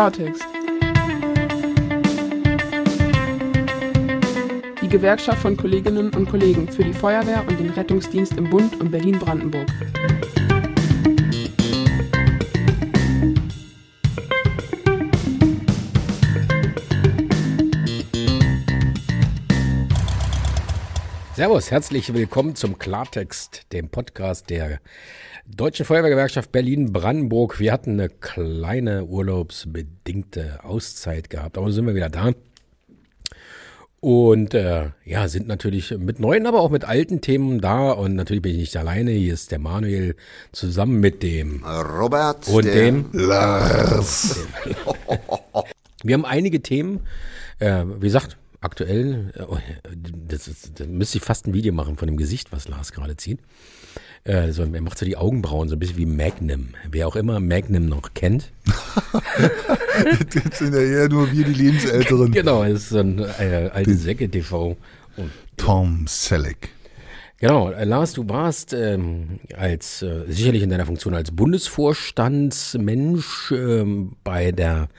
Klartext. Die Gewerkschaft von Kolleginnen und Kollegen für die Feuerwehr und den Rettungsdienst im Bund und Berlin-Brandenburg. Servus, herzlich willkommen zum Klartext, dem Podcast der Deutschen Feuerwehrgewerkschaft Berlin-Brandenburg. Wir hatten eine kleine urlaubsbedingte Auszeit gehabt, aber sind wir wieder da. Und äh, ja, sind natürlich mit neuen, aber auch mit alten Themen da. Und natürlich bin ich nicht alleine. Hier ist der Manuel zusammen mit dem Robert und dem Lars. Wir haben einige Themen. Äh, wie gesagt, aktuell, äh, das, ist, das müsste ich fast ein Video machen von dem Gesicht, was Lars gerade zieht. Äh, so, er macht so die Augenbrauen so ein bisschen wie Magnum. Wer auch immer Magnum noch kennt. Jetzt sind ja eher nur wir die Lebensälteren. genau, das ist so ein äh, alte Säcke-TV. Tom Selleck. Genau, äh, Lars, du warst ähm, als äh, sicherlich in deiner Funktion als Bundesvorstandsmensch ähm, bei der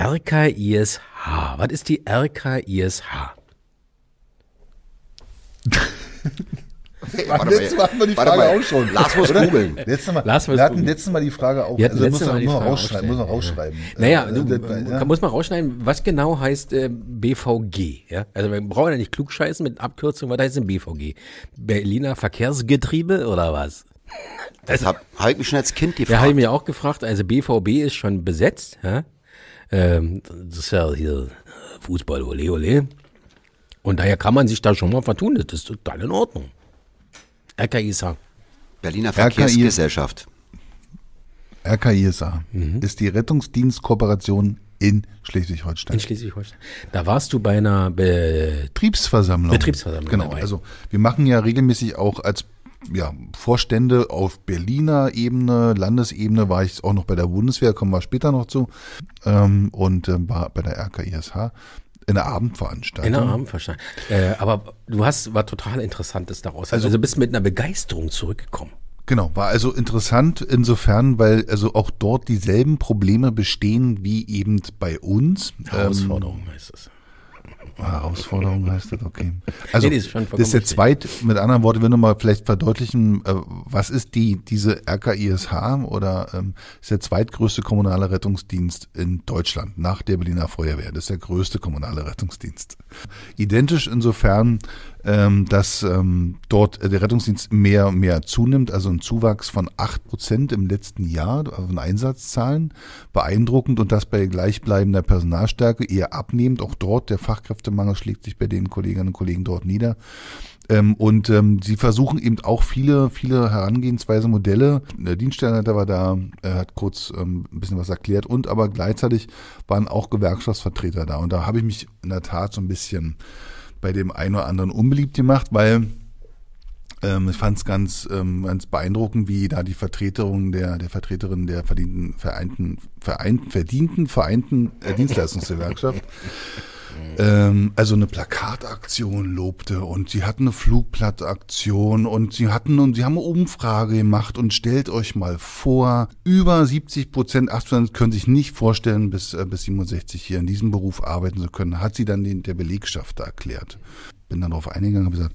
RKISH. Was ist die RKISH? Hey, letztes Mal hatten wir die warte Frage mal. auch schon. Lars muss googeln. Letztes Mal, wir hatten googeln. letztes Mal die Frage auch. Wir hatten Also muss man rausschreiben. Muss man ausstellen, rausschreiben. Naja, Äh, du, äh, ja. muss man rausschneiden, was genau heißt äh, BVG. Ja? Also wir brauchen ja nicht klugscheißen mit Abkürzung, was heißt denn BVG? Berliner Verkehrsgetriebe oder was? Das hab, hab ich mich schon als Kind Ja, habe ich gefragt. mir auch gefragt. Also BVB ist schon besetzt. Ja? Ähm, das ist ja hier Fußball, ole ole. Und daher kann man sich da schon mal vertun. Das ist total in Ordnung. RKISH. Berliner. Verkehrsgesellschaft. RKISA Mhm. ist die Rettungsdienstkooperation in Schleswig-Holstein. In Schleswig-Holstein. Da warst du bei einer Be Betriebsversammlung. Betriebsversammlung Genau. dabei. Also wir machen ja regelmäßig auch als ja, Vorstände auf Berliner Ebene, Landesebene, war ich auch noch bei der Bundeswehr, kommen wir später noch zu, ähm, und ähm, war bei der RKISH in der Abendveranstaltung. In der Abendverstand. Äh, aber du hast was total Interessantes daraus. Also, Also- bist mit einer Begeisterung zurückgekommen. Genau, war also interessant insofern, weil also auch dort dieselben Probleme bestehen wie eben bei uns. Herausforderung heißt es. Herausforderung heißt das, okay. Also Nee, nee, ist das ist der vollkommen zweit, mit anderen Worten, wenn wir mal vielleicht verdeutlichen, äh, was ist die diese RKISH oder ähm, ist der zweitgrößte kommunale Rettungsdienst in Deutschland nach der Berliner Feuerwehr. Das ist der größte kommunale Rettungsdienst. Identisch insofern, ähm, dass ähm, dort der Rettungsdienst mehr und mehr zunimmt, also ein Zuwachs von acht Prozent im letzten Jahr von Einsatzzahlen. Beeindruckend und das bei gleichbleibender Personalstärke eher abnehmend. Auch dort der Fachkräftemangel schlägt sich bei den Kolleginnen und Kollegen dort nieder. Ähm, und ähm, sie versuchen eben auch viele, viele Herangehensweise, Modelle. Der Dienststellenleiter war da, er hat kurz ähm, ein bisschen was erklärt und aber gleichzeitig waren auch Gewerkschaftsvertreter da. Und da habe ich mich in der Tat so ein bisschen bei dem einen oder anderen unbeliebt gemacht, weil ähm, ich fand es ganz, ähm, ganz beeindruckend, wie da die Vertreterung der, der Vertreterin der verdienten, vereinten, vereinten, verdienten, vereinten äh, Dienstleistungsgewerkschaft ähm, also eine Plakataktion lobte und sie hatten eine Flugblattaktion und sie hatten und sie haben eine Umfrage gemacht und stellt euch mal vor, über 70 Prozent, 80 Prozent können sich nicht vorstellen, bis, äh, bis 67 hier in diesem Beruf arbeiten zu können, hat sie dann den, der Belegschaft erklärt. Bin dann darauf eingegangen und gesagt,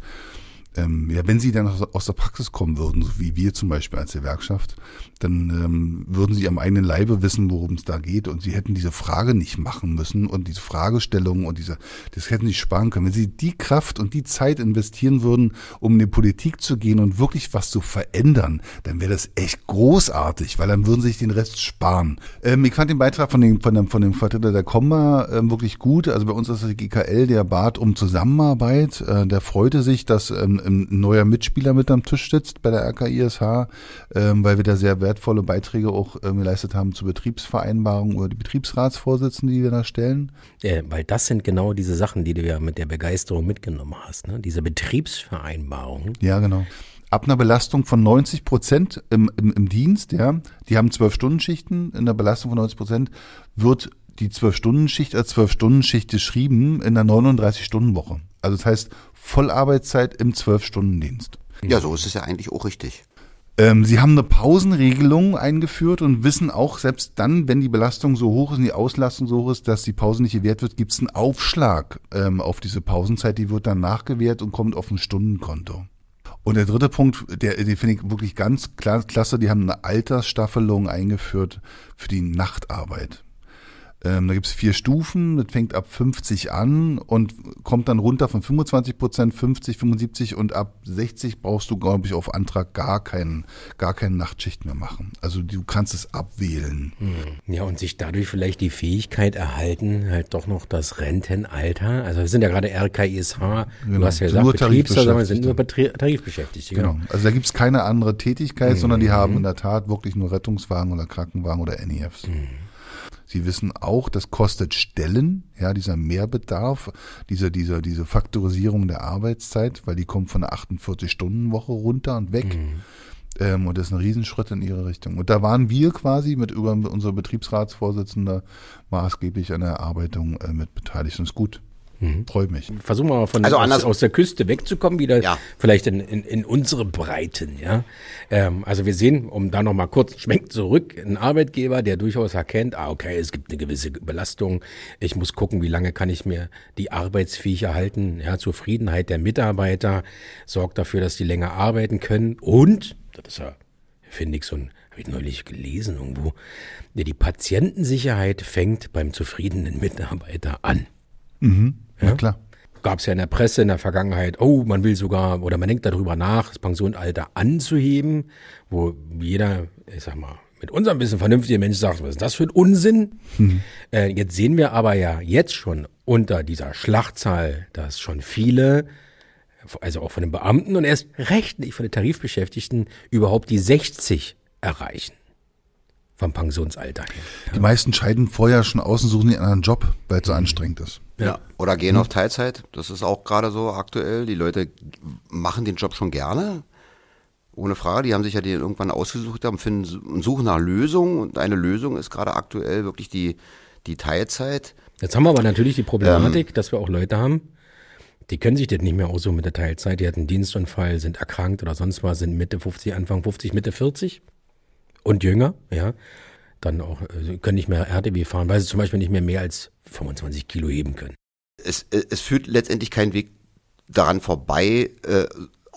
ähm, ja, wenn Sie dann aus, der Praxis kommen würden, so wie wir zum Beispiel als Gewerkschaft, dann ähm, würden Sie am eigenen Leibe wissen, worum es da geht und Sie hätten diese Frage nicht machen müssen und diese Fragestellung und diese, das hätten Sie sparen können. Wenn Sie die Kraft und die Zeit investieren würden, um in die Politik zu gehen und wirklich was zu verändern, dann wäre das echt großartig, weil dann würden Sie sich den Rest sparen. Ähm, ich fand den Beitrag von dem, von dem, von dem Vertreter der Komma ähm, wirklich gut. Also bei uns ist das GKL, der bat um Zusammenarbeit. Äh, der freute sich, dass ähm, ein neuer Mitspieler mit am Tisch sitzt bei der RKISH, ähm, weil wir da sehr wertvolle Beiträge auch ähm, geleistet haben zur Betriebsvereinbarung oder die Betriebsratsvorsitzenden, die wir da stellen. Äh, weil das sind genau diese Sachen, die du ja mit der Begeisterung mitgenommen hast. Ne? Diese Betriebsvereinbarungen. Ja, genau. Ab einer Belastung von 90 Prozent im, im, im Dienst, ja, die haben zwölf Stunden Schichten, in einer Belastung von 90 Prozent wird die zwölf Stunden Schicht als zwölf Stunden Schicht geschrieben in einer 39 Stunden Woche. Also das heißt Vollarbeitszeit im zwölf Stunden Dienst. Ja, so ist es ja eigentlich auch richtig. Ähm, sie haben eine Pausenregelung eingeführt und wissen auch, selbst dann, wenn die Belastung so hoch ist und die Auslastung so hoch ist, dass die Pause nicht gewährt wird, gibt es einen Aufschlag ähm, auf diese Pausenzeit, die wird dann nachgewährt und kommt auf ein Stundenkonto. Und der dritte Punkt, der, den finde ich wirklich ganz klar, klasse, die haben eine Altersstaffelung eingeführt für die Nachtarbeit. Ähm, da gibt's vier Stufen, das fängt ab 50 an und kommt dann runter von 25 Prozent, 50, 75 und ab 60 brauchst du, glaube ich, auf Antrag gar keinen, gar keine Nachtschicht mehr machen. Also du kannst es abwählen. Ja, und sich dadurch vielleicht die Fähigkeit erhalten, halt doch noch das Rentenalter. Also wir sind ja gerade RKISH, du Genau. hast ja gesagt, nur Betriebsversammlungen sind nur Tarifbeschäftigte. Genau. Genau. Also da gibt's keine andere Tätigkeit, sondern die haben in der Tat wirklich nur Rettungswagen oder Krankenwagen oder NEFs. Sie wissen auch, das kostet Stellen, ja, dieser Mehrbedarf, diese, diese, diese Faktorisierung der Arbeitszeit, weil die kommt von der 48-Stunden-Woche runter und weg. Ähm, und das ist ein Riesenschritt in ihre Richtung. Und da waren wir quasi mit über unser Betriebsratsvorsitzender maßgeblich an der Erarbeitung äh, mit beteiligt. Und ist gut. Freut mich. Versuchen wir mal von Also aus, anders- aus der Küste wegzukommen, wieder Ja. vielleicht in, in, in unsere Breiten, ja. Ähm, also wir sehen, um da nochmal kurz Schwenk zurück, einen Arbeitgeber, der durchaus erkennt, ah, okay, es gibt eine gewisse Belastung, ich muss gucken, wie lange kann ich mir die arbeitsfähig erhalten, ja, Zufriedenheit der Mitarbeiter, sorgt dafür, dass die länger arbeiten können und, das ist ja, finde ich so ein, habe ich neulich gelesen irgendwo, die Patientensicherheit fängt beim zufriedenen Mitarbeiter an Ja, klar. gab es ja in der Presse in der Vergangenheit, oh, man will sogar oder man denkt darüber nach, das Pensionsalter anzuheben, wo jeder, ich sag mal, mit unserem bisschen vernünftiger Mensch sagt, was ist das für ein Unsinn? Äh, jetzt sehen wir aber ja jetzt schon unter dieser Schlachtzahl, dass schon viele, also auch von den Beamten und erst recht nicht von den Tarifbeschäftigten, überhaupt die 60 erreichen. Vom Pensionsalter her. Die meisten scheiden vorher schon aus und suchen einen anderen Job, weil es so anstrengend ist. Ja. Oder gehen auf Teilzeit. Das ist auch gerade so aktuell. Die Leute machen den Job schon gerne. Ohne Frage. Die haben sich ja den irgendwann ausgesucht haben, finden und suchen nach Lösungen. Und eine Lösung ist gerade aktuell wirklich die, die Teilzeit. Jetzt haben wir aber natürlich die Problematik, dass wir auch Leute haben, die können sich das nicht mehr aussuchen mit der Teilzeit. Die hatten einen Dienstunfall, sind erkrankt oder sonst was, sind Mitte 50, Anfang 50, Mitte 40 und jünger, ja. Dann auch, äh, können nicht mehr RTW fahren, weil sie zum Beispiel nicht mehr mehr als 25 Kilo heben können. Es, es führt letztendlich kein Weg daran vorbei, äh,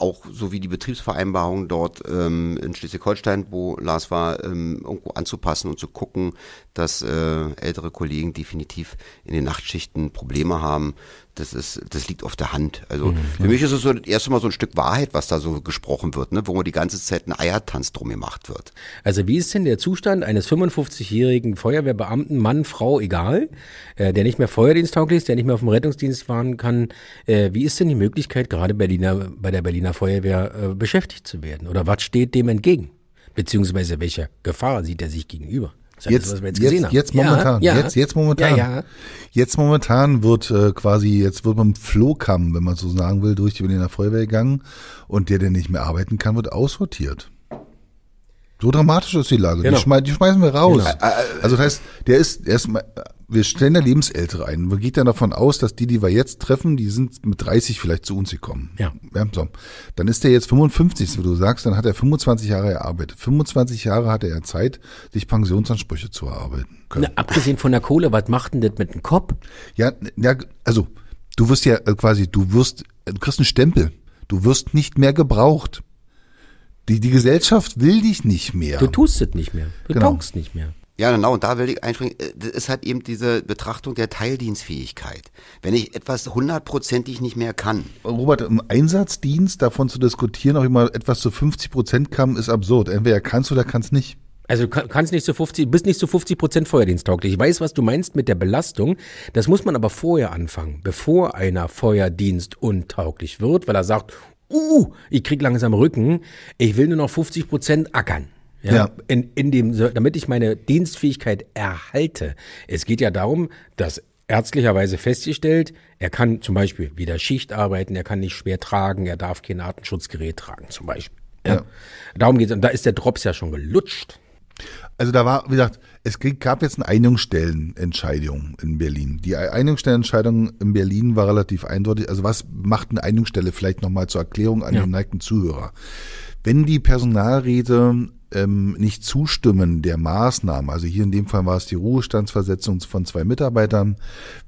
auch so wie die Betriebsvereinbarung dort ähm, in Schleswig-Holstein, wo Lars war, ähm, irgendwo anzupassen und zu gucken, dass äh, ältere Kollegen definitiv in den Nachtschichten Probleme haben. Das ist, das liegt auf der Hand. Also für mich ist es so das erste Mal so ein Stück Wahrheit, was da so gesprochen wird, ne, wo man die ganze Zeit ein Eiertanz drum gemacht wird. Also wie ist denn der Zustand eines 55-jährigen Feuerwehrbeamten, Mann, Frau, egal, äh, der nicht mehr feuerdiensttauglich ist, der nicht mehr auf dem Rettungsdienst fahren kann? Äh, wie ist denn die Möglichkeit, gerade Berliner, bei der Berliner Feuerwehr äh, beschäftigt zu werden? Oder was steht dem entgegen? Beziehungsweise welcher Gefahr sieht er sich gegenüber? Jetzt, das, jetzt, jetzt Ja, momentan, ja. jetzt, jetzt momentan. Ja. Jetzt momentan wird äh, quasi, jetzt wird man Flohkamm, wenn man so sagen will, durch die Berliner Feuerwehr gegangen und der, der nicht mehr arbeiten kann, wird aussortiert. So dramatisch ist die Lage. Genau. Die, schmei die schmeißen wir raus. Genau. Also das heißt, der ist erstmal, wir stellen da Lebensältere ein. Man geht dann davon aus, dass die, die wir jetzt treffen, die sind mit 30 vielleicht zu uns gekommen. Ja. ja so. Dann ist der jetzt 55, wie du sagst, dann hat er 25 Jahre gearbeitet. 25 Jahre hatte er Zeit, sich Pensionsansprüche zu erarbeiten können. Na, abgesehen von der Kohle, was macht denn das mit dem Kopf? Ja, ja, also du wirst ja äh, quasi, du wirst, äh, du kriegst einen Stempel. Du wirst nicht mehr gebraucht. Die, die Gesellschaft will dich nicht mehr. Du tust es nicht mehr. Du Genau. taugst nicht mehr. Ja, genau, und da will ich einspringen. Äh, Das ist halt eben diese Betrachtung der Teildienstfähigkeit. Wenn ich etwas hundertprozentig nicht mehr kann, Robert, im Einsatzdienst davon zu diskutieren, ob ich mal etwas zu 50 Prozent kam, ist absurd. Entweder kannst du oder kannst nicht. Also du kann- kannst nicht zu 50, bist nicht zu 50 Prozent Feuerdiensttauglich. Ich weiß, was du meinst mit der Belastung. Das muss man aber vorher anfangen, bevor einer Feuerdienst untauglich wird, weil er sagt, uh, ich krieg langsam Rücken, ich will nur noch 50 Prozent ackern. Ja, Ja. In, in dem, damit ich meine Dienstfähigkeit erhalte. Es geht ja darum, dass ärztlicherweise festgestellt, er kann zum Beispiel wieder Schicht arbeiten, er kann nicht schwer tragen, er darf kein Atemschutzgerät tragen, zum Beispiel. Ja. Ja. Darum geht's. Und da ist der Drops ja schon gelutscht. Also da war, wie gesagt, es gab jetzt eine Einigungsstellenentscheidung in Berlin. Die Einigungsstellenentscheidung in Berlin war relativ eindeutig. Also was macht eine Einigungsstelle vielleicht nochmal zur Erklärung an Ja. den neigten Zuhörer? Wenn die Personalräte ähm, nicht zustimmen der Maßnahmen, also hier in dem Fall war es die Ruhestandsversetzung von zwei Mitarbeitern,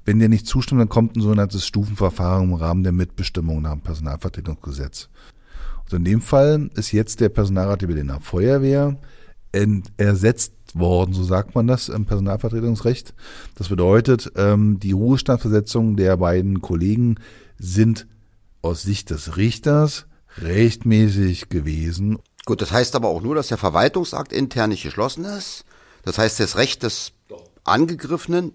wenn der nicht zustimmt, dann kommt ein sogenanntes Stufenverfahren im Rahmen der Mitbestimmung nach dem Personalvertretungsgesetz. Und in dem Fall ist jetzt der Personalrat der Berliner Feuerwehr ersetzt worden, so sagt man das im Personalvertretungsrecht. Das bedeutet, ähm, die Ruhestandsversetzungen der beiden Kollegen sind aus Sicht des Richters rechtmäßig gewesen. Gut, das heißt aber auch nur, dass der Verwaltungsakt intern nicht geschlossen ist. Das heißt, das Recht des Angegriffenen,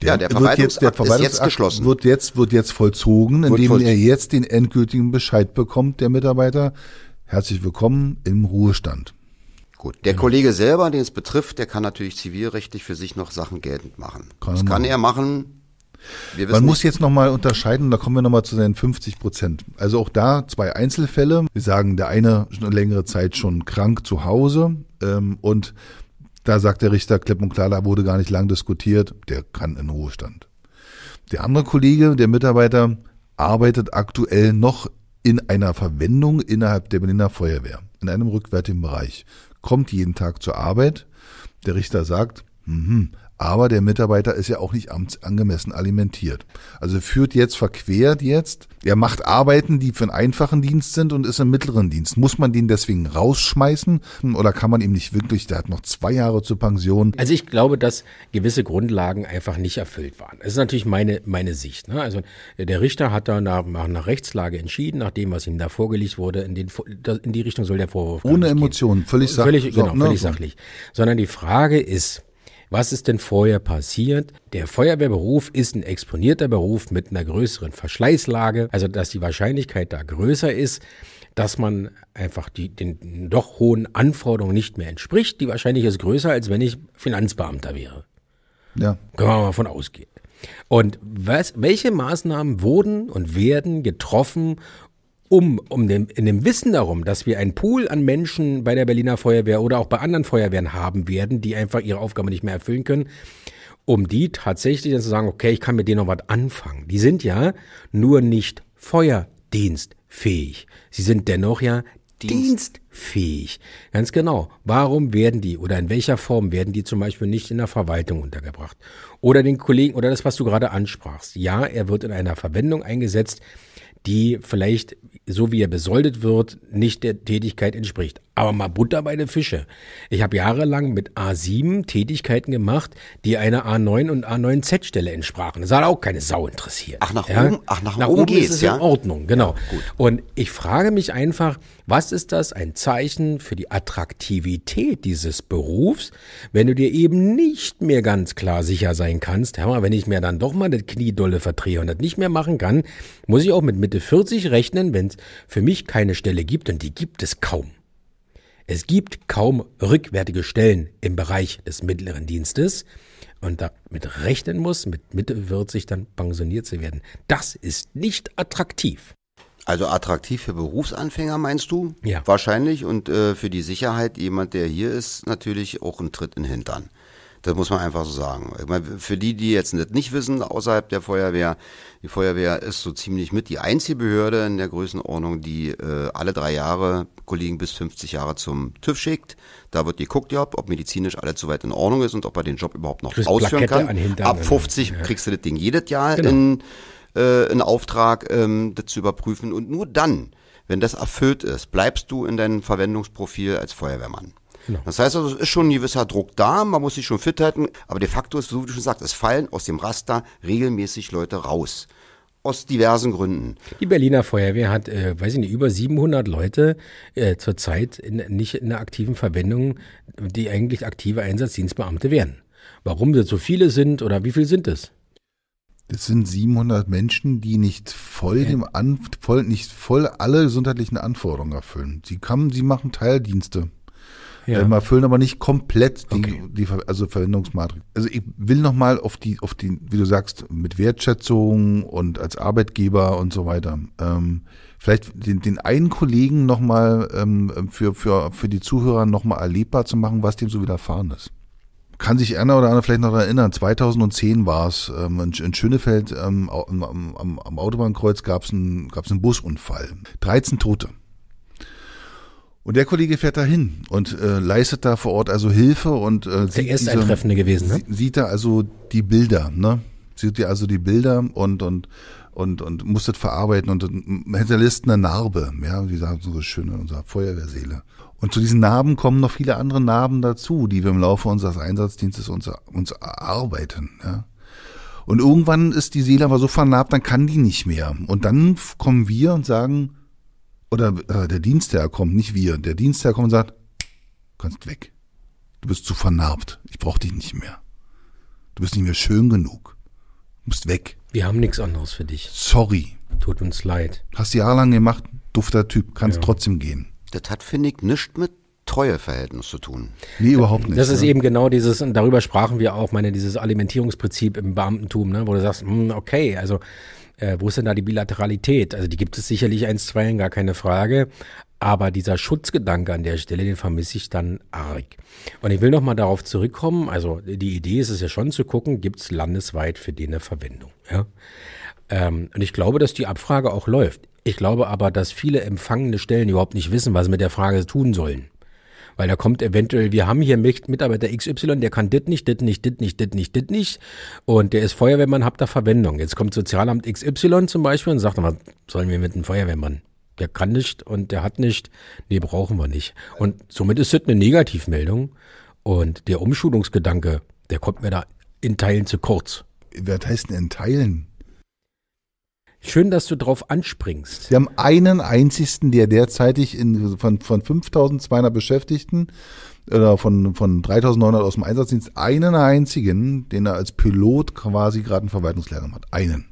der, ja, der Verwaltungsakt, jetzt, der Verwaltungsakt ist jetzt geschlossen. Wird jetzt, wird jetzt vollzogen, indem vollzogen. er jetzt den endgültigen Bescheid bekommt, der Mitarbeiter. Herzlich willkommen im Ruhestand. Gut, der genau. Kollege selber, den es betrifft, der kann natürlich zivilrechtlich für sich noch Sachen geltend machen. Kann das kann er machen. Man muss jetzt nochmal unterscheiden, da kommen wir nochmal zu den 50 Prozent. Also auch da zwei Einzelfälle. Wir sagen, der eine schon eine längere Zeit schon krank zu Hause ähm, und da sagt der Richter klipp und klar, da wurde gar nicht lang diskutiert, der kann in Ruhestand. Der andere Kollege, der Mitarbeiter, arbeitet aktuell noch in einer Verwendung innerhalb der Berliner Feuerwehr, in einem rückwärtigen Bereich, kommt jeden Tag zur Arbeit. Der Richter sagt, mh, aber der Mitarbeiter ist ja auch nicht amtsangemessen alimentiert. Also führt jetzt, verquert jetzt. Er macht Arbeiten, die für einen einfachen Dienst sind und ist im mittleren Dienst. Muss man den deswegen rausschmeißen oder kann man ihm nicht wirklich, der hat noch zwei Jahre zur Pension. Also ich glaube, dass gewisse Grundlagen einfach nicht erfüllt waren. Das ist natürlich meine, meine Sicht. Ne? Also der Richter hat da nach, nach Rechtslage entschieden, nach dem, was ihm da vorgelegt wurde, in, den, in die Richtung soll der Vorwurf Ohne Emotionen, völlig sachlich. Völlig, genau, völlig ne? sachlich. Sondern die Frage ist, was ist denn vorher passiert? Der Feuerwehrberuf ist ein exponierter Beruf mit einer größeren Verschleißlage, also dass die Wahrscheinlichkeit da größer ist, dass man einfach die, den doch hohen Anforderungen nicht mehr entspricht. Die Wahrscheinlichkeit ist größer, als wenn ich Finanzbeamter wäre. Ja. Können wir mal von ausgehen. Und was, welche Maßnahmen wurden und werden getroffen, um, um dem, in dem Wissen darum, dass wir einen Pool an Menschen bei der Berliner Feuerwehr oder auch bei anderen Feuerwehren haben werden, die einfach ihre Aufgabe nicht mehr erfüllen können, um die tatsächlich dann zu sagen, okay, ich kann mit denen noch was anfangen. Die sind ja nur nicht feuerdienstfähig. Sie sind dennoch ja Dienst. dienstfähig. Ganz genau. Warum werden die oder in welcher Form werden die zum Beispiel nicht in der Verwaltung untergebracht? Oder den Kollegen oder das, was du gerade ansprachst. Ja, er wird in einer Verwendung eingesetzt, die vielleicht, so wie er besoldet wird, nicht der Tätigkeit entspricht. Aber mal Butter bei den Fische. Ich habe jahrelang mit A7 Tätigkeiten gemacht, die einer A9 und A9Z-Stelle entsprachen. Das hat auch keine Sau interessiert. Ach, nach ja? oben, ach, nach, nach oben, oben geht's, ist es ja? in Ordnung, genau. Ja, und ich frage mich einfach, was ist das ein Zeichen für die Attraktivität dieses Berufs, wenn du dir eben nicht mehr ganz klar sicher sein kannst, hör mal, wenn ich mir dann doch mal das Knie dolle verdrehe und das nicht mehr machen kann, muss ich auch mit Mitte 40 rechnen, wenn es für mich keine Stelle gibt und die gibt es kaum. Es gibt kaum rückwärtige Stellen im Bereich des mittleren Dienstes und damit rechnen muss, mit Mitte 40 dann pensioniert zu werden. Das ist nicht attraktiv. Also attraktiv für Berufsanfänger meinst du? Ja. Wahrscheinlich und äh, für die Sicherheit, jemand, der hier ist, natürlich auch ein Tritt in den Hintern. Das muss man einfach so sagen. Ich meine, für die, die jetzt nicht wissen, außerhalb der Feuerwehr, die Feuerwehr ist so ziemlich mit die einzige Behörde in der Größenordnung, die äh, alle drei Jahre Kollegen bis 50 Jahre zum TÜV schickt. Da wird geguckt, ja, ob medizinisch alles soweit in Ordnung ist und ob er den Job überhaupt noch ausführen kann. Ab 50 ja. kriegst du das Ding jedes Jahr genau. in, äh, in Auftrag, ähm, das zu überprüfen. Und nur dann, wenn das erfüllt ist, bleibst du in deinem Verwendungsprofil als Feuerwehrmann. Genau. Das heißt also, es ist schon ein gewisser Druck da, man muss sich schon fit halten, aber de facto ist, so wie du schon sagst, es fallen aus dem Raster regelmäßig Leute raus. Aus diversen Gründen. Die Berliner Feuerwehr hat, äh, weiß ich nicht, über 700 Leute äh, zurzeit in, nicht in der aktiven Verwendung, die eigentlich aktive Einsatzdienstbeamte werden. Warum das so viele sind oder wie viel sind es? Das sind 700 Menschen, die nicht voll dem An, voll, nicht voll alle gesundheitlichen Anforderungen erfüllen. Sie kommen, sie machen Teildienste ja. ähm, erfüllen aber nicht komplett die, okay. die also Verwendungsmatrix. Also ich will nochmal auf die, auf die, wie du sagst, mit Wertschätzung und als Arbeitgeber und so weiter. Ähm, vielleicht den, den einen Kollegen nochmal ähm, für, für, für die Zuhörer nochmal erlebbar zu machen, was dem so widerfahren ist kann sich einer oder andere vielleicht noch erinnern, 2010 war es ähm, in, in Schönefeld ähm, am, am, am Autobahnkreuz gab es einen, gab's einen Busunfall. 13 Tote. Und der Kollege fährt da hin und äh, leistet da vor Ort also Hilfe und äh, der erste Eintreffende gewesen, ne? sie- Sieht da also die Bilder, ne? Sieht ja also die Bilder und und und und muss das verarbeiten und dann hinterlässt eine Narbe, ja, wie sagen so schön in unserer Feuerwehrseele. Und zu diesen Narben kommen noch viele andere Narben dazu, die wir im Laufe unseres Einsatzdienstes uns, uns erarbeiten, ja. Und irgendwann ist die Seele aber so vernarbt, dann kann die nicht mehr. Und dann kommen wir und sagen, oder äh, der Dienstherr kommt, nicht wir, der Dienstherr kommt und sagt, kannst weg. Du bist zu vernarbt. Ich brauche dich nicht mehr. Du bist nicht mehr schön genug. Du musst weg. Wir haben nichts anderes für dich. Sorry. Tut uns leid. Hast jahrelang gemacht, dufter Typ, kannst Ja. trotzdem gehen. Das hat, finde ich, nichts mit Treueverhältnis zu tun. Nee, überhaupt nicht. Das ist ne? eben genau dieses, und darüber sprachen wir auch, meine, dieses Alimentierungsprinzip im Beamtentum, ne, wo du sagst, hm, okay, also äh, wo ist denn da die Bilateralität? Also die gibt es sicherlich eins, zwei, gar keine Frage. Aber dieser Schutzgedanke an der Stelle, den vermisse ich dann arg. Und ich will noch mal darauf zurückkommen. Also die Idee ist es ja schon zu gucken, gibt es landesweit für den eine Verwendung. Ja? Ähm, und ich glaube, dass die Abfrage auch läuft. Ich glaube aber, dass viele empfangende Stellen überhaupt nicht wissen, was sie mit der Frage tun sollen. Weil da kommt eventuell, wir haben hier Mit- Mitarbeiter XY, der kann dit nicht, dit nicht, dit nicht, dit nicht, dit nicht. Und der ist Feuerwehrmann, habt da Verwendung. Jetzt kommt Sozialamt XY zum Beispiel und sagt, was sollen wir mit einem Feuerwehrmann? Der kann nicht und der hat nicht. Nee, brauchen wir nicht. Und somit ist das eine Negativmeldung. Und der Umschulungsgedanke, der kommt mir da in Teilen zu kurz. Was heißt denn in Teilen? Schön, dass du drauf anspringst. Wir haben einen einzigsten, der derzeitig in, von, von 5200 Beschäftigten oder von, von 3900 aus dem Einsatzdienst, einen einzigen, den er als Pilot quasi gerade einen Verwaltungslehrgang hat. Einen.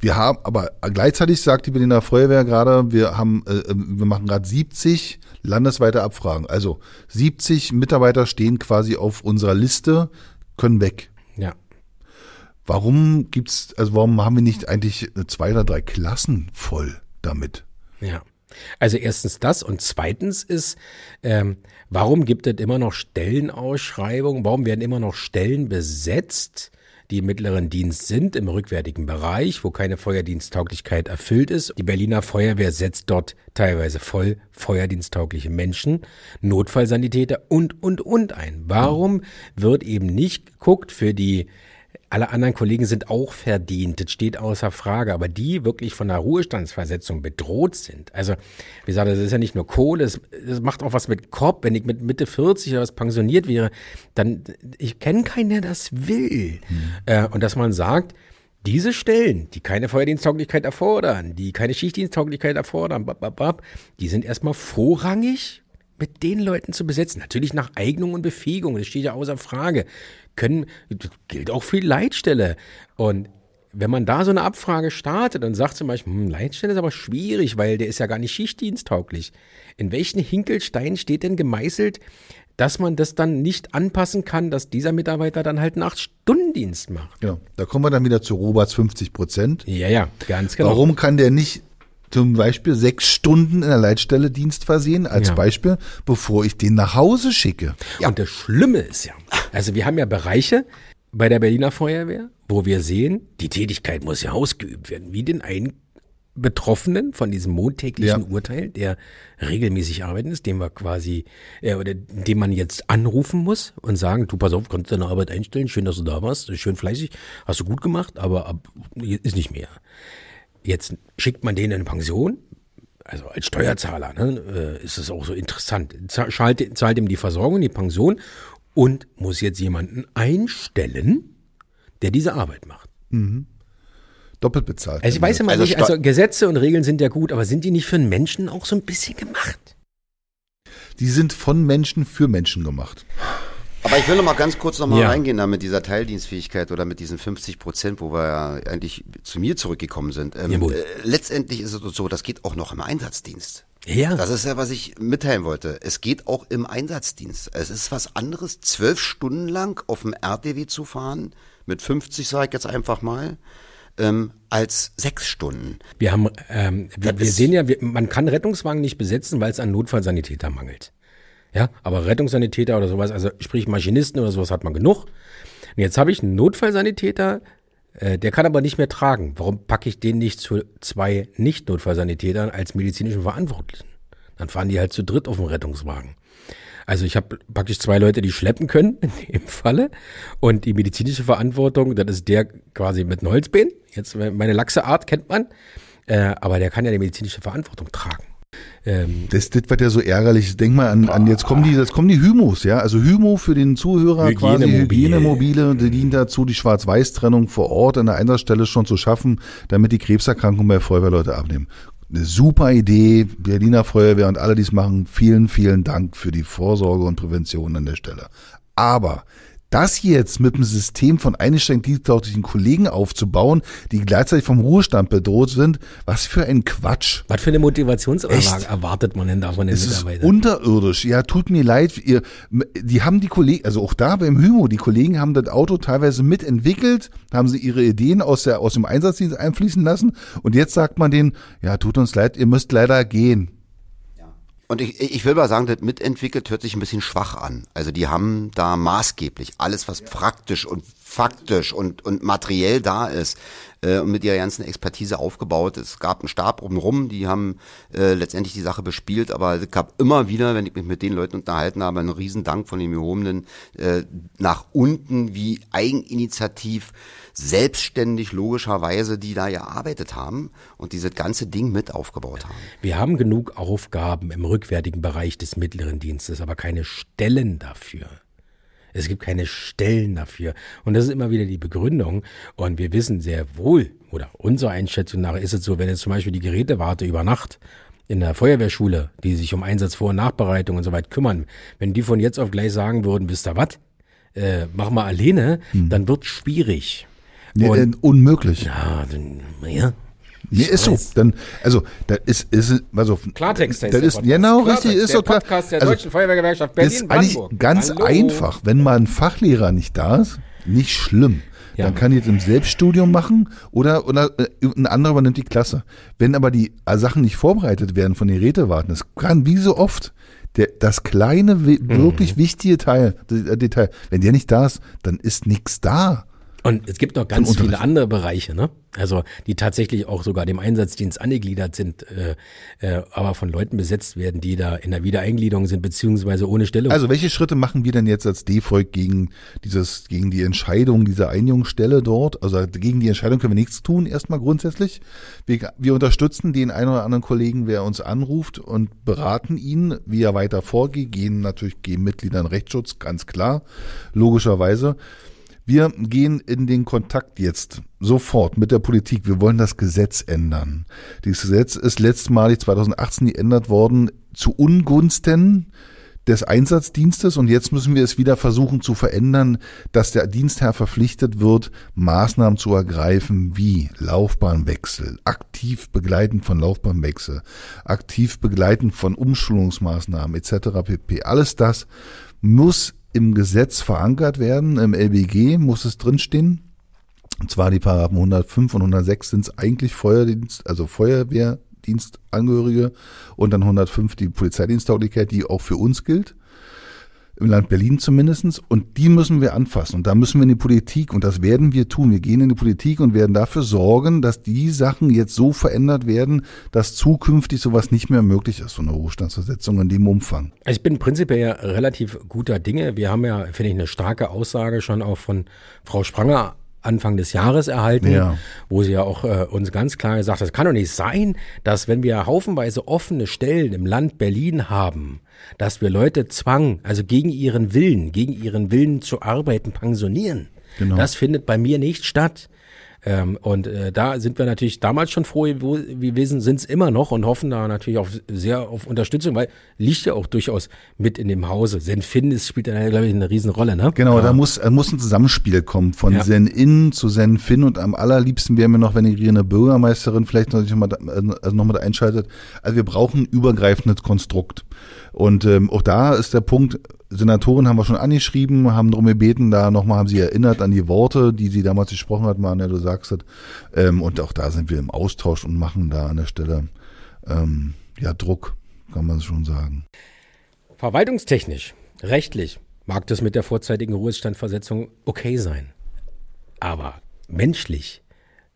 Wir haben, aber gleichzeitig sagt die Berliner Feuerwehr gerade, wir haben, äh, äh, wir machen gerade 70 landesweite Abfragen. Also 70 Mitarbeiter stehen quasi auf unserer Liste, können weg. Ja. Warum gibt's, also warum haben wir nicht eigentlich zwei oder drei Klassen voll damit? Ja. Also erstens das und zweitens ist, ähm, warum gibt es immer noch Stellenausschreibungen? Warum werden immer noch Stellen besetzt, die im mittleren Dienst sind, im rückwärtigen Bereich, wo keine Feuerdiensttauglichkeit erfüllt ist? Die Berliner Feuerwehr setzt dort teilweise voll feuerdiensttaugliche Menschen, Notfallsanitäter und, und, und ein. Warum wird eben nicht geguckt für die alle anderen Kollegen sind auch verdient, das steht außer Frage, aber die wirklich von der Ruhestandsversetzung bedroht sind. Also, wie gesagt, das ist ja nicht nur Kohle, es, es macht auch was mit Kopf. Wenn ich mit Mitte 40 oder was pensioniert wäre, dann, ich kenne keinen, der das will. Äh, und dass man sagt, diese Stellen, die keine Feuerdiensttauglichkeit erfordern, die keine Schichtdiensttauglichkeit erfordern, bap, bap, bap, die sind erstmal vorrangig mit den Leuten zu besetzen. Natürlich nach Eignung und Befähigung, das steht ja außer Frage. Können, das gilt auch für die Leitstelle. Und wenn man da so eine Abfrage startet und sagt zum Beispiel, hm, Leitstelle ist aber schwierig, weil der ist ja gar nicht schichtdiensttauglich. In welchen Hinkelstein steht denn gemeißelt, dass man das dann nicht anpassen kann, dass dieser Mitarbeiter dann halt einen Acht-Stunden-Dienst macht? Genau. Da kommen wir dann wieder zu Roberts 50 Prozent. Ja, ja, ganz genau. Warum kann der nicht zum Beispiel sechs Stunden in der Leitstelle Dienst versehen, als Ja. Beispiel, bevor ich den nach Hause schicke? Und das Schlimme ist ja, also wir haben ja Bereiche bei der Berliner Feuerwehr, wo wir sehen, die Tätigkeit muss ja ausgeübt werden, wie den einen Betroffenen von diesem montäglichen Ja. Urteil, der regelmäßig arbeiten ist, den wir quasi, äh, oder den man jetzt anrufen muss und sagen, du pass auf, kannst deine Arbeit einstellen, schön, dass du da warst, schön fleißig, hast du gut gemacht, aber ab, ist nicht mehr. Jetzt schickt man den in Pension, also als Steuerzahler, ne, äh, ist es auch so interessant. Zahlt, zahlt ihm die Versorgung, die Pension und muss jetzt jemanden einstellen, der diese Arbeit macht. Doppelt bezahlt. Also ich weiß immer Also nicht, also Gesetze und Regeln sind ja gut, aber sind die nicht für einen Menschen auch so ein bisschen gemacht? Die sind von Menschen für Menschen gemacht. Aber ich will noch mal ganz kurz noch mal Ja. reingehen da mit dieser Teildienstfähigkeit oder mit diesen 50 Prozent, wo wir ja eigentlich zu mir zurückgekommen sind. Ähm, äh, letztendlich ist es so, das geht auch noch im Einsatzdienst. Ja. Das ist ja, was ich mitteilen wollte. Es geht auch im Einsatzdienst. Es ist was anderes, zwölf Stunden lang auf dem RTW zu fahren, mit 50 sage ich jetzt einfach mal, ähm, als sechs Stunden. Wir haben, ähm, wir, wir sehen ja, wir, man kann Rettungswagen nicht besetzen, weil es an Notfallsanitäter mangelt. Ja, aber Rettungssanitäter oder sowas, also sprich Maschinisten oder sowas hat man genug. Und jetzt habe ich einen Notfallsanitäter, äh, der kann aber nicht mehr tragen. Warum packe ich den nicht zu zwei Nicht-Notfallsanitätern als medizinischen Verantwortlichen? Dann fahren die halt zu dritt auf dem Rettungswagen. Also ich habe praktisch zwei Leute, die schleppen können in dem Falle. Und die medizinische Verantwortung, das ist der quasi mit einem Holzbein. Jetzt meine Lachseart kennt man. Äh, aber der kann ja die medizinische Verantwortung tragen. Ähm, das, das wird ja so ärgerlich. Denk mal an, an jetzt kommen die, jetzt kommen die Hymos, ja. Also Hymo für den Zuhörer Hygiene quasi Hygienemobile, die dienen dazu, die Schwarz-Weiß-Trennung vor Ort an der Einsatzstelle schon zu schaffen, damit die Krebserkrankungen bei Feuerwehrleute abnehmen. Eine super Idee, Berliner Feuerwehr und alle, die es machen, vielen, vielen Dank für die Vorsorge und Prävention an der Stelle. Aber das jetzt mit dem System von eingeschränkt dienstlautlichen Kollegen aufzubauen, die gleichzeitig vom Ruhestand bedroht sind, was für ein Quatsch. Was für eine Motivationsanlage erwartet man denn da von den es Mitarbeitern? Ist unterirdisch. Ja, tut mir leid. Ihr, die haben die Kollegen, also auch da beim Hymo, die Kollegen haben das Auto teilweise mitentwickelt, haben sie ihre Ideen aus, der, aus dem Einsatzdienst einfließen lassen und jetzt sagt man denen, ja, tut uns leid, ihr müsst leider gehen. Und ich, ich will mal sagen, das mitentwickelt hört sich ein bisschen schwach an. Also die haben da maßgeblich alles, was praktisch und faktisch und, und materiell da ist, äh, und mit ihrer ganzen Expertise aufgebaut. Es gab einen Stab obenrum, die haben äh, letztendlich die Sache bespielt, aber es gab immer wieder, wenn ich mich mit den Leuten unterhalten habe, einen riesen Dank von den Gehobenen äh, nach unten, wie eigeninitiativ selbstständig logischerweise, die da gearbeitet haben und dieses ganze Ding mit aufgebaut haben. Wir haben genug Aufgaben im rückwärtigen Bereich des mittleren Dienstes, aber keine Stellen dafür. Es gibt keine Stellen dafür. Und das ist immer wieder die Begründung. Und wir wissen sehr wohl, oder unserer Einschätzung nach ist es so, wenn jetzt zum Beispiel die Gerätewarte über Nacht in der Feuerwehrschule, die sich um Einsatz, und Nachbereitung und so weit kümmern, wenn die von jetzt auf gleich sagen würden, wisst ihr was, äh, mach mal alleine, hm. dann wird schwierig. Nee, und, unmöglich. Ja, dann, ja. Nee, ist so. Dann, also, da ist, ist, also. Klartext heißt das ist, genau, Klartext, richtig, ist so klar. Podcast der also, Deutschen Feuerwehrgewerkschaft Berlin, ist eigentlich ganz Hallo. einfach. Wenn mal ein Fachlehrer nicht da ist, nicht schlimm. Ja. Dann kann ich jetzt im Selbststudium machen oder, oder äh, ein anderer übernimmt die Klasse. Wenn aber die Sachen nicht vorbereitet werden von den Rätewarten, das kann wie so oft der, das kleine, mhm. wirklich mhm. wichtige Teil, Detail, wenn der nicht da ist, dann ist nichts da. Und es gibt noch ganz viele andere Bereiche, ne? Also die tatsächlich auch sogar dem Einsatzdienst angegliedert sind, äh, äh, aber von Leuten besetzt werden, die da in der Wiedereingliederung sind, beziehungsweise ohne Stellung. Also welche Schritte machen wir denn jetzt als D-Volk gegen dieses, gegen die Entscheidung dieser Einigungsstelle dort? Also gegen die Entscheidung können wir nichts tun, erstmal grundsätzlich. Wir, wir unterstützen den einen oder anderen Kollegen, wer uns anruft und beraten ihn, wie er weiter vorgeht, gehen natürlich gegen Mitgliedern Rechtsschutz, ganz klar, logischerweise. Wir gehen in den Kontakt jetzt sofort mit der Politik. Wir wollen das Gesetz ändern. Dieses Gesetz ist letztmalig 2018 geändert worden zu Ungunsten des Einsatzdienstes und jetzt müssen wir es wieder versuchen zu verändern, dass der Dienstherr verpflichtet wird, Maßnahmen zu ergreifen wie Laufbahnwechsel, aktiv begleiten von Laufbahnwechsel, aktiv begleiten von Umschulungsmaßnahmen etc. pp. Alles das muss im Gesetz verankert werden. Im LBG muss es drinstehen. Und zwar die Paragraphen 105 und 106 sind es eigentlich Feuerdienst, also Feuerwehrdienstangehörige und dann 105 die Polizeidiensttauglichkeit, die auch für uns gilt im Land Berlin zumindestens Und die müssen wir anfassen. Und da müssen wir in die Politik, und das werden wir tun. Wir gehen in die Politik und werden dafür sorgen, dass die Sachen jetzt so verändert werden, dass zukünftig sowas nicht mehr möglich ist, so eine Ruhestandsversetzung in dem Umfang. Also ich bin prinzipiell ja relativ guter Dinge. Wir haben ja, finde ich, eine starke Aussage schon auch von Frau Spranger Anfang des Jahres erhalten, ja. wo sie ja auch äh, uns ganz klar gesagt hat, es kann doch nicht sein, dass wenn wir haufenweise offene Stellen im Land Berlin haben, dass wir Leute zwang, also gegen ihren Willen, gegen ihren Willen zu arbeiten, pensionieren. Genau. Das findet bei mir nicht statt. Ähm, und äh, da sind wir natürlich damals schon froh gewesen, sind es immer noch und hoffen da natürlich auch sehr auf Unterstützung, weil liegt ja auch durchaus mit in dem Hause. Zen ist, spielt da, glaube ich, eine Riesenrolle, ne? Genau, ja. da muss, da muss ein Zusammenspiel kommen von ja. Zen-In zu Zen-Fin und am allerliebsten wäre mir noch, wenn die eine Bürgermeisterin vielleicht noch mal, also noch mal einschaltet. Also wir brauchen ein übergreifendes Konstrukt. Und ähm, auch da ist der Punkt, Senatoren haben wir schon angeschrieben, haben darum gebeten, da nochmal haben sie erinnert an die Worte, die sie damals gesprochen hat, Manja, du sagst es. Ähm, und auch da sind wir im Austausch und machen da an der Stelle ähm, ja Druck, kann man schon sagen. Verwaltungstechnisch, rechtlich mag das mit der vorzeitigen Ruhestandversetzung okay sein. Aber menschlich,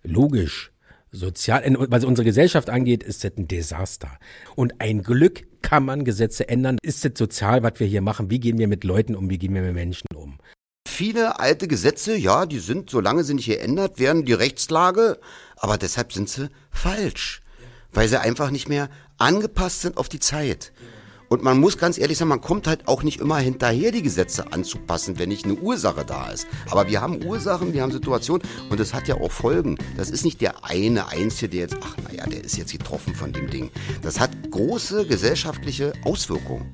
logisch, sozial, was unsere Gesellschaft angeht, ist das ein Desaster. Und ein Glück kann man Gesetze ändern. Ist das sozial, was wir hier machen? Wie gehen wir mit Leuten um? Wie gehen wir mit Menschen um? Viele alte Gesetze, ja, die sind, solange sie nicht geändert werden, die Rechtslage, aber deshalb sind sie falsch. Weil sie einfach nicht mehr angepasst sind auf die Zeit. Und man muss ganz ehrlich sagen, man kommt halt auch nicht immer hinterher, die Gesetze anzupassen, wenn nicht eine Ursache da ist. Aber wir haben Ursachen, wir haben Situationen und das hat ja auch Folgen. Das ist nicht der eine Einzige, der jetzt, ach naja, der ist jetzt getroffen von dem Ding. Das hat große gesellschaftliche Auswirkungen.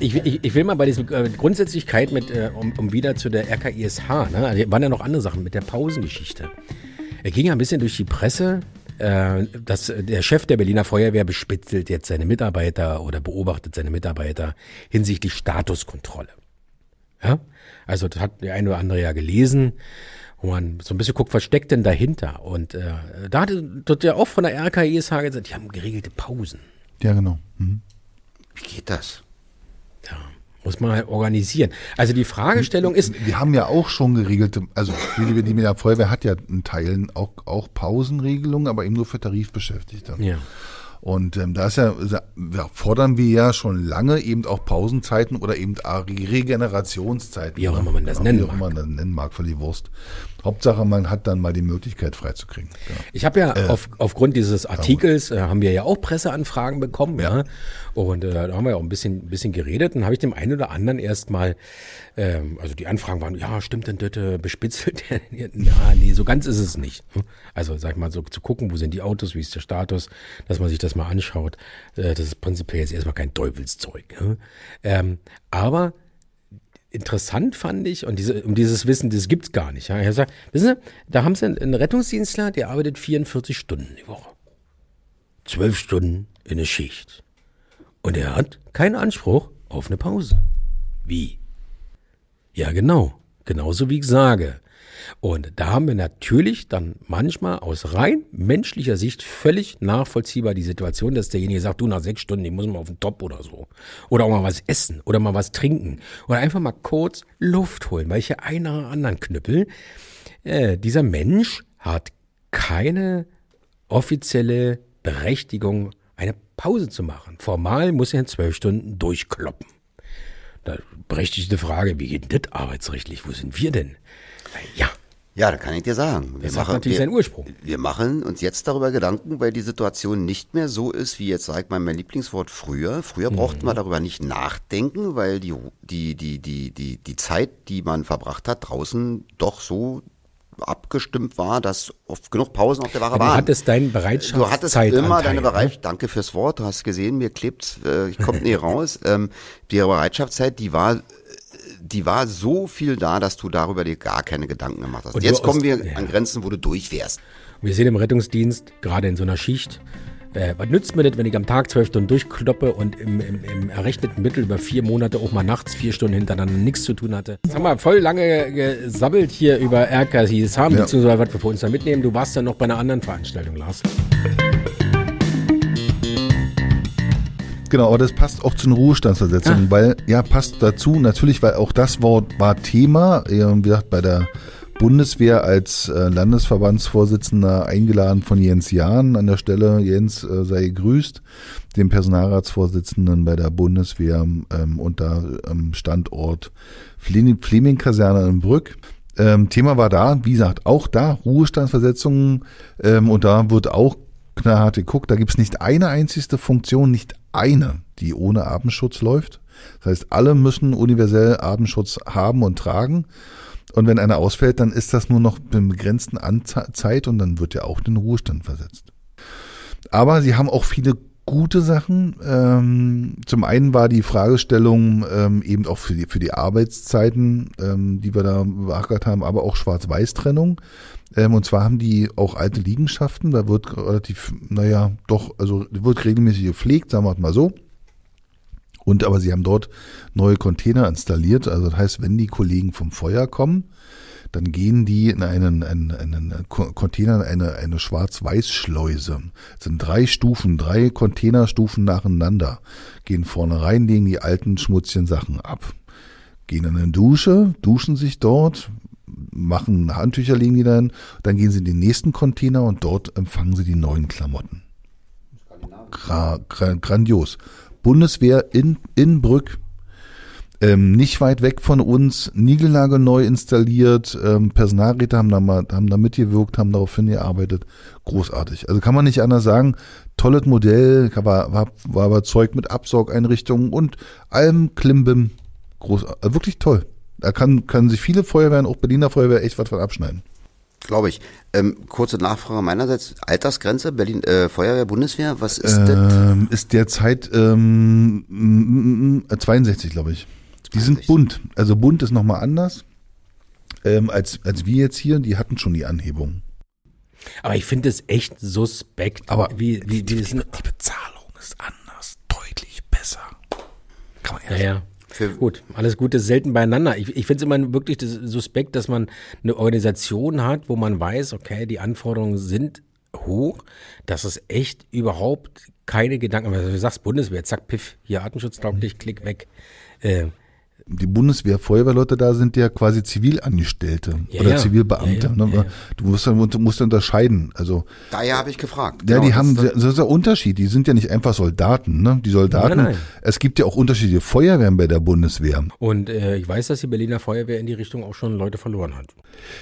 Ich, ich, ich, will mal bei dieser äh, Grundsätzlichkeit mit, äh, um, um, wieder zu der RKISH, ne? Also, waren ja noch andere Sachen mit der Pausengeschichte. Er ging ja ein bisschen durch die Presse, äh, dass der Chef der Berliner Feuerwehr bespitzelt jetzt seine Mitarbeiter oder beobachtet seine Mitarbeiter hinsichtlich Statuskontrolle. Ja? Also das hat der eine oder andere ja gelesen, wo man so ein bisschen guckt, was steckt denn dahinter? Und äh, da hat dort ja auch von der RKISH gesagt, die haben geregelte Pausen. Ja, genau. Mhm. Wie geht das? Muss man halt organisieren. Also die Fragestellung ist. Wir haben ja auch schon geregelte, also die, die Feuerwehr hat ja in Teilen auch, auch Pausenregelungen, aber eben nur für Tarifbeschäftigte. Ja. Und ähm, da ist ja, ja, fordern wir ja schon lange eben auch Pausenzeiten oder eben Regenerationszeiten. Wie auch immer man das genau, nennen mag. Wie auch immer man das nennen mag, völlig Wurst. Hauptsache, man hat dann mal die Möglichkeit freizukriegen. Genau. Ich habe ja äh, auf, aufgrund dieses Artikels äh, haben wir ja auch Presseanfragen bekommen, ja. ja. Und äh, da haben wir ja auch ein bisschen, bisschen geredet und habe ich dem einen oder anderen erstmal, ähm, also die Anfragen waren, ja, stimmt denn das bespitzelt? ja, nee, so ganz ist es nicht. Also sag ich mal, so zu gucken, wo sind die Autos, wie ist der Status, dass man sich das mal anschaut. Äh, das ist prinzipiell jetzt erstmal kein Teufelszeug. Ne? Ähm, aber interessant fand ich, und diese, um dieses Wissen, das gibt's gar nicht. Ja. Er sagt, wissen Sie, da haben Sie einen Rettungsdienstler, der arbeitet 44 Stunden die Woche. Zwölf Stunden in eine Schicht. Und er hat keinen Anspruch auf eine Pause. Wie? Ja, genau. Genauso wie ich sage. Und da haben wir natürlich dann manchmal aus rein menschlicher Sicht völlig nachvollziehbar die Situation, dass derjenige sagt, du nach sechs Stunden, ich muss mal auf den Top oder so. Oder auch mal was essen oder mal was trinken. Oder einfach mal kurz Luft holen, weil ich ja einer oder anderen Knüppel. Äh, dieser Mensch hat keine offizielle Berechtigung, eine Pause zu machen. Formal muss er in zwölf Stunden durchkloppen. Da berechtigte Frage, wie geht das arbeitsrechtlich? Wo sind wir denn? Ja. Ja, da kann ich dir sagen. Wir das machen, natürlich wir, seinen Ursprung. Wir machen uns jetzt darüber Gedanken, weil die Situation nicht mehr so ist, wie jetzt, sag ich mal, mein Lieblingswort früher. Früher mhm. brauchten wir darüber nicht nachdenken, weil die, die, die, die, die, die Zeit, die man verbracht hat, draußen doch so abgestimmt war, dass oft genug Pausen auf der Wache waren. Du hattest deine Bereitschaft. Du hattest immer deine Bereitschaft. Ne? Danke fürs Wort. Du hast gesehen, mir klebt, äh, ich komme nie raus. Ähm, die Bereitschaftszeit, die war die war so viel da, dass du darüber dir gar keine Gedanken gemacht hast. Und Jetzt kommen wir ja. an Grenzen, wo du durch wärst. Wir sehen im Rettungsdienst, gerade in so einer Schicht, äh, was nützt mir das, wenn ich am Tag zwölf Stunden durchkloppe und im, im, im, errechneten Mittel über vier Monate auch mal nachts vier Stunden hintereinander nichts zu tun hatte? Jetzt haben wir voll lange gesabbelt hier über RKCs haben, ja. beziehungsweise was wir für uns da mitnehmen. Du warst ja noch bei einer anderen Veranstaltung, Lars. Genau, aber das passt auch zu einer Ruhestandsversetzung, ah. weil, ja, passt dazu, natürlich, weil auch das Wort war Thema, wie gesagt, bei der Bundeswehr als äh, Landesverbandsvorsitzender eingeladen von Jens Jahn an der Stelle. Jens äh, sei gegrüßt, dem Personalratsvorsitzenden bei der Bundeswehr ähm, unter ähm, Standort Fleming-Kaserne in Brück. Ähm, Thema war da, wie gesagt, auch da Ruhestandsversetzungen ähm, und da wird auch knallhart geguckt, da gibt's nicht eine einzigste Funktion, nicht eine, die ohne Atemschutz läuft. Das heißt, alle müssen universell Atemschutz haben und tragen. Und wenn einer ausfällt, dann ist das nur noch mit begrenzten Anzeit und dann wird er auch in den Ruhestand versetzt. Aber sie haben auch viele gute Sachen. Ähm, zum einen war die Fragestellung ähm, eben auch für die, für die Arbeitszeiten, ähm, die wir da beackert haben, aber auch Schwarz-Weiß-Trennung. Ähm, und zwar haben die auch alte Liegenschaften, da wird relativ, naja, doch, also wird regelmäßig gepflegt, sagen wir mal so. Und aber sie haben dort neue Container installiert. Also das heißt, wenn die Kollegen vom Feuer kommen, dann gehen die in einen, einen, einen Container, eine, eine Schwarz-Weiß-Schleuse. Das sind drei Stufen, drei Containerstufen nacheinander. Gehen vorne rein, legen die alten schmutzigen Sachen ab. Gehen in eine Dusche, duschen sich dort, machen Handtücher, legen die dann, dann gehen sie in den nächsten Container und dort empfangen sie die neuen Klamotten. Gra gra grandios. Bundeswehr in, in Brück, ähm, nicht weit weg von uns, Nigelnagel neu installiert, ähm, Personalräte haben da mal, haben da mitgewirkt, haben darauf hingearbeitet. Großartig. Also kann man nicht anders sagen. Tolles Modell, war, war, war überzeugt mit Absaugeinrichtungen und allem Klimbim. Groß, also wirklich toll. Da kann, können sich viele Feuerwehren, auch Berliner Feuerwehr, echt was von abschneiden. Glaube ich. Ähm, kurze Nachfrage meinerseits. Altersgrenze, Berlin, äh, Feuerwehr, Bundeswehr, was ist das? Ähm, ist derzeit ähm, mm, mm, 62, glaube ich. Die sind 62. bunt. Also bunt ist nochmal anders ähm, als, als wir jetzt hier. Die hatten schon die Anhebung. Aber ich finde es echt suspekt. Aber wie, wie, wie das die Bezahlung ist anders, deutlich besser. Kann man Ja, ja. Gut, alles Gute ist selten beieinander. Ich, ich finde es immer wirklich das suspekt, dass man eine Organisation hat, wo man weiß, okay, die Anforderungen sind hoch, dass es echt überhaupt keine Gedanken, aber du sagst Bundeswehr, zack, piff, hier artenschutztauglich, klick weg. Äh, die Bundeswehr, Feuerwehrleute da sind ja quasi Zivilangestellte Ja, oder ja. Zivilbeamte. Ja, ja, ne? ja, ja. Du musst, dann- du musst unterscheiden. Also Daher habe ich gefragt. ja, Genau, die das haben, ist- das ist der Unterschied. Die sind ja nicht einfach Soldaten. Ne? Die Soldaten. Nein, nein. Es gibt ja auch unterschiedliche Feuerwehren bei der Bundeswehr. und äh, ich weiß, dass die Berliner Feuerwehr in die Richtung auch schon Leute verloren hat.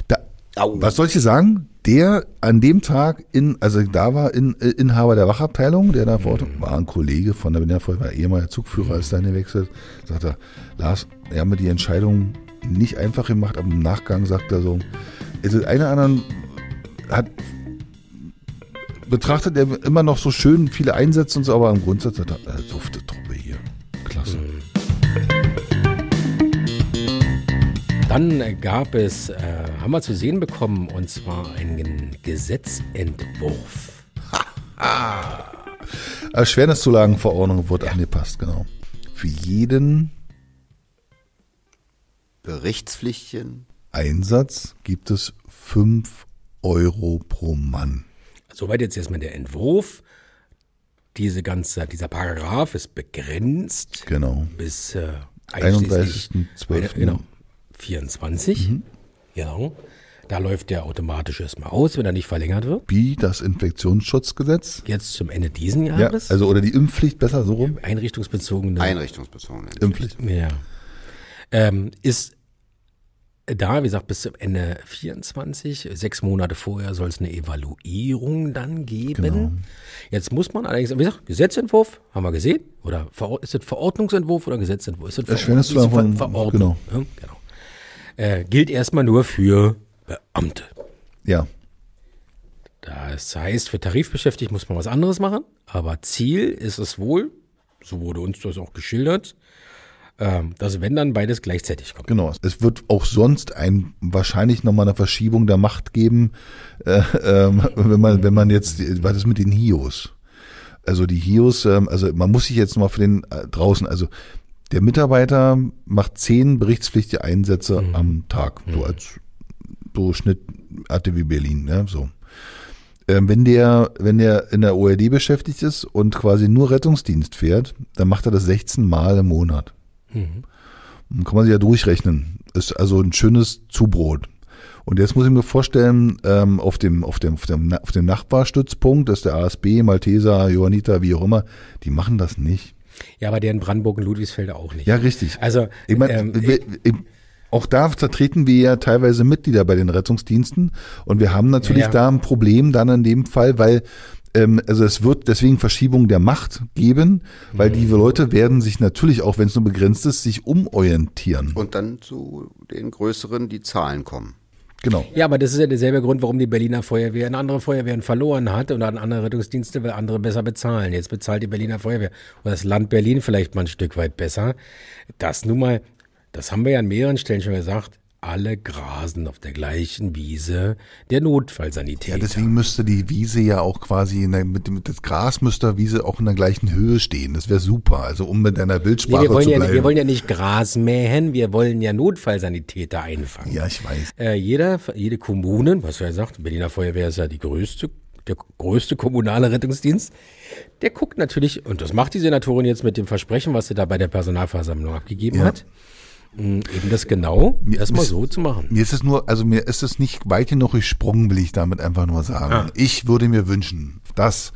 Da, Au. was soll ich dir sagen? Der an dem Tag in, also da war in, äh, Inhaber der Wachabteilung, der da vor Ort war ein Kollege von der Feuerwehr, ehemaliger Zugführer, ist dahin gewechselt, sagt er, Lars, wir haben mir die Entscheidung nicht einfach gemacht, aber im Nachgang sagt er so, also einer anderen hat betrachtet er immer noch so schön viele Einsätze und so, aber im Grundsatz sagt er, äh, dufte Truppe hier. Klasse. Dann äh, gab es, äh, haben wir zu sehen bekommen, und zwar einen Gesetzentwurf. Erschwerniszulagenverordnung wurde angepasst, genau. Für jeden Berichtspflichtchen. Einsatz gibt es 5 Euro pro Mann. Soweit jetzt erstmal der Entwurf. Diese ganze, dieser Paragraph ist begrenzt Genau. bis äh, einschließlich 31.12.. Genau, 24. Genau. Da läuft der automatisch erstmal aus, wenn er nicht verlängert wird. Wie das Infektionsschutzgesetz. Jetzt zum Ende diesen Ja, Jahres. also oder die Impfpflicht besser so rum. einrichtungsbezogene Einrichtungsbezogen. Impfpflicht. Ja. Ähm, ist da, wie gesagt, bis zum Ende 24. Sechs Monate vorher soll es eine Evaluierung dann geben. Genau. Jetzt muss man allerdings, wie gesagt, Gesetzentwurf, haben wir gesehen. Oder ist es Verordnungsentwurf oder Gesetzentwurf? Ist es Erschwerniszulagen Verordnung? von- Verordnung. Ja, genau. Äh, gilt erstmal nur für Beamte. Ja. Das heißt, für Tarifbeschäftigte muss man was anderes machen, aber Ziel ist es wohl, so wurde uns das auch geschildert, ähm, dass wenn dann beides gleichzeitig kommt. Genau. Es wird auch sonst ein wahrscheinlich nochmal eine Verschiebung der Macht geben, äh, ähm, wenn man, wenn man jetzt, was ist mit den HIOs? Also die HIOs, ähm, also man muss sich jetzt mal für den äh, draußen, also der Mitarbeiter macht zehn berichtspflichtige Einsätze am Tag, so als so Schnitt ATW Berlin, ne, so. Ähm, wenn der, wenn der in der ORD beschäftigt ist und quasi nur Rettungsdienst fährt, dann macht er das 16 Mal im Monat. Dann kann man sich ja durchrechnen. Ist also ein schönes Zubrot. Und jetzt muss ich mir vorstellen, ähm, auf dem, auf dem, auf dem, auf dem Nachbarstützpunkt, das ist der ASB, Malteser, Johanniter, wie auch immer, die machen das nicht. Ja, aber der in Brandenburg und Ludwigsfelde auch nicht. Ja, richtig. Also, ich mein, ähm, wir- ich- auch da vertreten wir ja teilweise Mitglieder bei den Rettungsdiensten und wir haben natürlich Ja, ja. da ein Problem dann in dem Fall, weil ähm, also es wird deswegen Verschiebung der Macht geben, weil Mhm. die Leute werden sich natürlich, auch wenn es nur begrenzt ist, sich umorientieren. Und dann zu den größeren, die Zahlen kommen. Genau. Ja, aber das ist ja derselbe Grund, warum die Berliner Feuerwehr in andere Feuerwehren verloren hat und an andere Rettungsdienste, weil andere besser bezahlen. Jetzt bezahlt die Berliner Feuerwehr oder das Land Berlin vielleicht mal ein Stück weit besser. Das nun mal, das haben wir ja an mehreren Stellen schon gesagt, alle grasen auf der gleichen Wiese der Notfallsanität. Ja, deswegen müsste die Wiese ja auch quasi, in der, mit, dem- mit das Gras müsste der Wiese auch in der gleichen Höhe stehen. Das wäre super. Also um mit deiner Nee, Bildsprache wir, wollen zu ja, bleiben. wir wollen ja nicht Gras mähen, wir wollen ja Notfallsanitäter einfangen. ja, ich weiß. Äh, jeder, jede Kommune, was du ja sagt, Berliner Feuerwehr ist ja die größte, der größte kommunale Rettungsdienst, der guckt natürlich, und das macht die Senatorin jetzt mit dem Versprechen, was sie da bei der Personalversammlung abgegeben Ja. hat, Eben das genau Mir- erstmal so zu machen. Mir ist es nur, also mir ist es nicht weit genug gesprungen, will ich damit einfach nur sagen. Ah. Ich würde mir wünschen, dass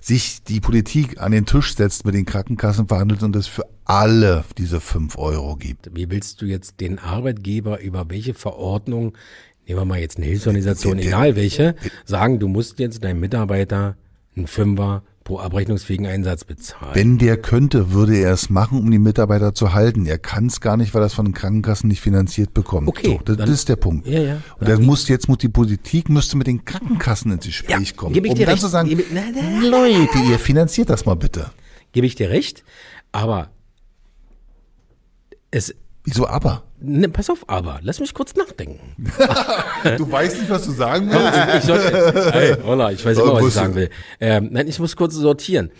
sich die Politik an den Tisch setzt, mit den Krankenkassen verhandelt und es für alle diese fünf Euro gibt. Wie willst du jetzt den Arbeitgeber über welche Verordnung, nehmen wir mal jetzt eine Hilfsorganisation, Der- der- egal welche, sagen, du musst jetzt deinem Mitarbeiter einen Fünfer pro abrechnungsfähigen Einsatz bezahlen? Wenn der könnte, würde er es machen, um die Mitarbeiter zu halten. Er kann es gar nicht, weil er es von den Krankenkassen nicht finanziert bekommt. Okay, so, das, dann- ist der Punkt. Ja, ja. Und das muss jetzt muss die Politik müsste mit den Krankenkassen ins Gespräch Ja, kommen, ich um dir dann recht. zu sagen, Gebe- na, na. Leute, ihr finanziert das mal bitte. Gebe ich dir recht, aber es, Wieso aber? ne, pass auf, aber lass mich kurz nachdenken. Du weißt nicht, was du sagen willst? Ich sollte, hey, holla, ich weiß immer, was ich sagen will. Ähm, nein, ich muss kurz sortieren.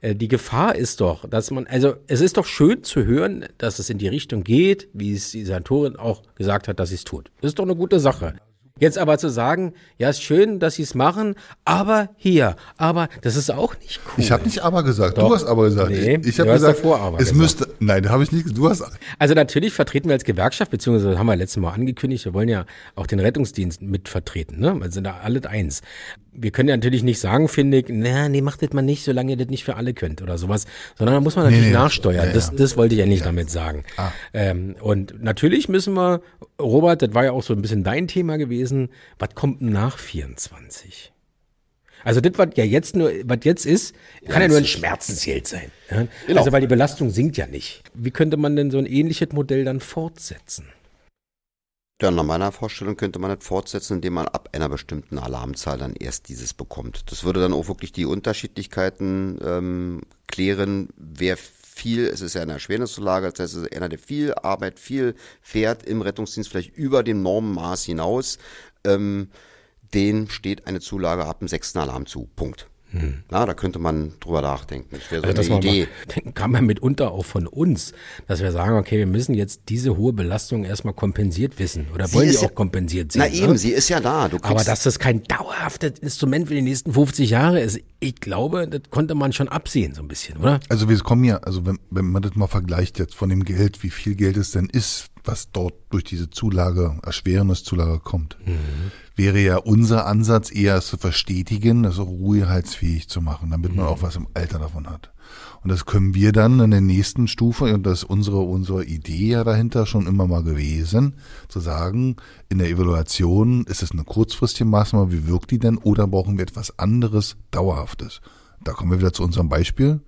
Äh, Die Gefahr ist doch, dass man, also es ist doch schön zu hören, dass es in die Richtung geht, wie es die Senatorin auch gesagt hat, dass sie es tut. Das ist doch eine gute Sache. Jetzt aber zu sagen, ja, ist schön, dass sie es machen, aber hier, aber das ist auch nicht cool. Ich habe nicht aber gesagt, Doch. du hast aber gesagt. Nee, ich ich habe gesagt, davor aber es gesagt. müsste, nein, da habe ich nicht, du hast, Also natürlich vertreten wir als Gewerkschaft, beziehungsweise haben wir letztes Mal angekündigt, wir wollen ja auch den Rettungsdienst mit vertreten, ne? Wir sind da alle eins. Wir können ja natürlich nicht sagen, finde ich, na, nee, macht das mal nicht, solange ihr das nicht für alle könnt oder sowas, sondern da muss man natürlich nee, nachsteuern. ja, Das, ja. das wollte ich ja nicht damit sagen. Ähm, und natürlich müssen wir, Robert, das war ja auch so ein bisschen dein Thema gewesen, was kommt nach 24? Also das, was ja jetzt nur, was jetzt ist, kann ja nur ein Schmerzensgeld sein. Ja? Genau. Also weil die Belastung sinkt ja nicht. Wie könnte man denn so ein ähnliches Modell dann fortsetzen? Ja, nach meiner Vorstellung könnte man das fortsetzen, indem man ab einer bestimmten Alarmzahl dann erst dieses bekommt. Das würde dann auch wirklich die Unterschiedlichkeiten ähm, klären, wer viel, es ist ja eine Erschwerniszulage, das heißt, es ist der viel Arbeit, viel fährt im Rettungsdienst, vielleicht über dem Normenmaß hinaus, ähm, den steht eine Zulage ab dem sechsten Alarm zu. Punkt. Na, da könnte man drüber nachdenken. Das wäre so Also eine Idee. mal, kam ja mitunter auch von uns, dass wir sagen, okay, wir müssen jetzt diese hohe Belastung erstmal kompensiert wissen oder wollen die ja- auch kompensiert sehen. Na eben, ne? sie ist ja da. Aber dass das kein dauerhaftes Instrument für die nächsten 50 Jahre ist, ich glaube, das konnte man schon absehen, so ein bisschen, oder? also wir kommen ja, also wenn, wenn man das mal vergleicht jetzt von dem Geld, wie viel Geld es denn ist, was dort durch diese Zulage, Erschwerniszulage kommt, wäre ja unser Ansatz eher es zu verstetigen, das auch ruhehaltsfähig zu machen, damit man auch was im Alter davon hat. Und das können wir dann in der nächsten Stufe, und das ist unsere, unsere Idee ja dahinter schon immer mal gewesen, zu sagen, in der Evaluation ist es eine kurzfristige Maßnahme, wie wirkt die denn, oder brauchen wir etwas anderes, dauerhaftes? Da kommen wir wieder zu unserem Beispiel.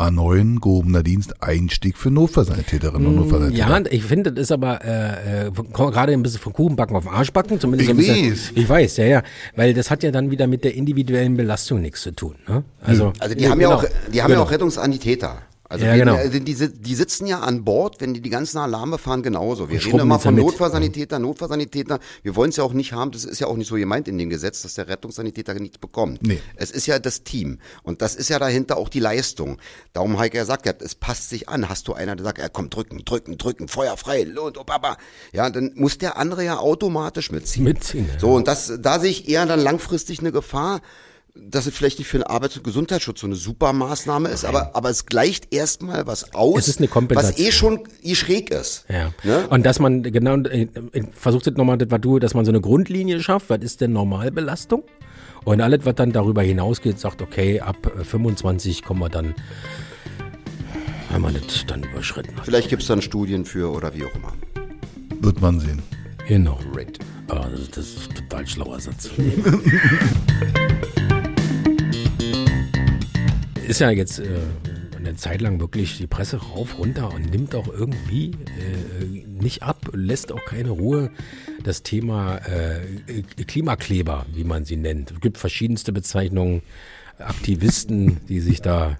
A9, gehobener Dienst, Einstieg für Notfallsanitäterinnen und Notfallsanitäter. Ja, ich finde, das ist aber äh, äh, gerade ein bisschen von Kuchenbacken auf Arschbacken, zumindest Ich bisschen. weiß. Ich weiß, ja, ja, weil das hat ja dann wieder mit der individuellen Belastung nichts zu tun. Ne? Also, Also die haben ja genau. auch, die haben ja Genau. auch Rettungssanitäter. Also Ja, die, genau. die, die, die sitzen ja an Bord, wenn die die ganzen Alarme fahren, genauso. Wir reden immer ja von. Notfallsanitäter, Notfallsanitäter. Wir wollen es ja auch nicht haben, das ist ja auch nicht so gemeint in dem Gesetz, dass der Rettungssanitäter nichts bekommt. Nee. Es ist ja das Team. Und das ist ja dahinter auch die Leistung. Darum Heike ja sagt, ja, es passt sich an. Hast du einer, der sagt, er kommt drücken, drücken, drücken, Feuer frei, und oh Papa. Ja, dann muss der andere ja automatisch mitziehen. Mitziehen, ja. So, und das, da sehe ich eher dann langfristig eine Gefahr, dass es vielleicht nicht für den Arbeits- und Gesundheitsschutz so eine super Maßnahme ist, aber, aber es gleicht erstmal was aus, Es ist eine Kompensation. was eh schon eh schräg ist. Ja. Ne? Und dass man genau, äh, äh, versucht jetzt nochmal, das war du, dass man so eine Grundlinie schafft, was ist denn Normalbelastung? Und alles, was dann darüber hinausgeht, sagt, okay, ab äh, 25 kommen wir dann, wenn man das dann überschritten hat. Vielleicht gibt's dann Studien für oder wie auch immer. Wird man sehen. Genau. Great. Ah, das, das ist ein total schlauer Satz. ist ja jetzt äh, eine Zeit lang wirklich die Presse rauf, runter und nimmt auch irgendwie äh, nicht ab, lässt auch keine Ruhe. Das Thema äh, Klimakleber, wie man sie nennt. Es gibt verschiedenste Bezeichnungen. Aktivisten, die sich da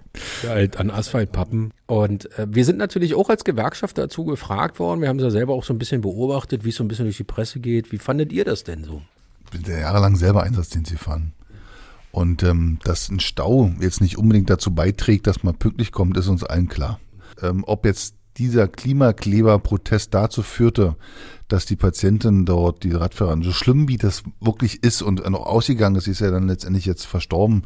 halt an Asphalt pappen. Und äh, wir sind natürlich auch als Gewerkschaft dazu gefragt worden. Wir haben es ja selber auch so ein bisschen beobachtet, wie es so ein bisschen durch die Presse geht. Wie fandet ihr das denn so? bin ja jahrelang selber Einsatzdienst gefahren. Und ähm, dass ein Stau jetzt nicht unbedingt dazu beiträgt, dass man pünktlich kommt, ist uns allen klar. Ähm, ob jetzt dieser Klimakleber-Protest dazu führte, dass die Patientin dort, die Radfahrerin, so schlimm wie das wirklich ist und noch ausgegangen ist, sie ist ja dann letztendlich jetzt verstorben,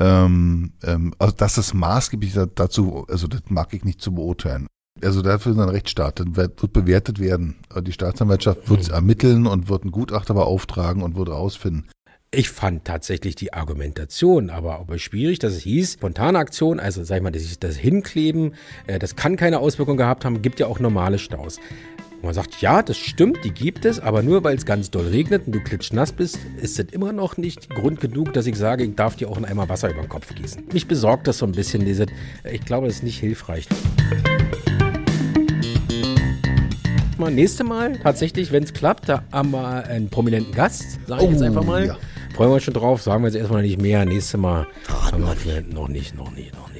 ähm, ähm, also dass das maßgeblich da- dazu, also das mag ich nicht zu beurteilen. Also dafür ist ein Rechtsstaat. Dann wird, bewertet werden. Die Staatsanwaltschaft wird ermitteln und wird einen Gutachter beauftragen und wird rausfinden. Ich fand tatsächlich die Argumentation aber, aber schwierig, dass es hieß, spontane Aktion, also sag ich mal, das, das Hinkleben, äh, das kann keine Auswirkung gehabt haben, gibt ja auch normale Staus. Und man sagt, ja, das stimmt, die gibt es, aber nur weil es ganz doll regnet und du klitschnass bist, ist das immer noch nicht Grund genug, dass ich sage, ich darf dir auch in einmal Wasser über den Kopf gießen. Mich besorgt das so ein bisschen, diese, ich glaube, das ist nicht hilfreich. Mal, nächste Mal, tatsächlich, wenn es klappt, da haben wir einen prominenten Gast, sage ich jetzt einfach mal. ja. Freuen wir uns schon drauf, sagen wir jetzt erstmal nicht mehr. Nächstes Mal haben wir vielleicht noch nicht, noch nicht, noch nicht.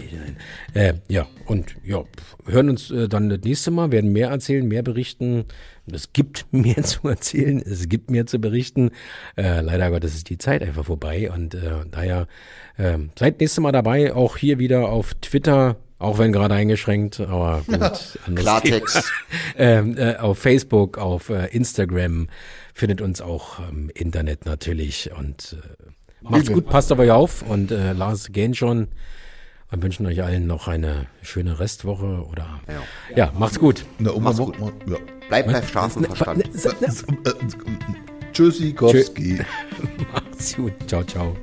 Äh, ja, und ja, hören uns äh, dann das nächste Mal, werden mehr erzählen, mehr berichten. Es gibt mehr zu erzählen, es gibt mehr zu berichten. Äh, leider Gottes ist die Zeit einfach vorbei und äh, daher äh, seid nächstes Mal dabei, auch hier wieder auf Twitter. Auch wenn gerade eingeschränkt, aber gut. Klartext. ähm, äh, auf Facebook, auf äh, Instagram, findet uns auch im Internet natürlich und äh, macht's gut, passt auf euch auf und äh, Lars gehen schon und wünschen euch allen noch eine schöne Restwoche oder ja, macht's gut. Na, um Mach's mal- gut. Ja. Bleibt bei scharfem Verstand. Tschüssikowski. Macht's gut. Ciao, ciao.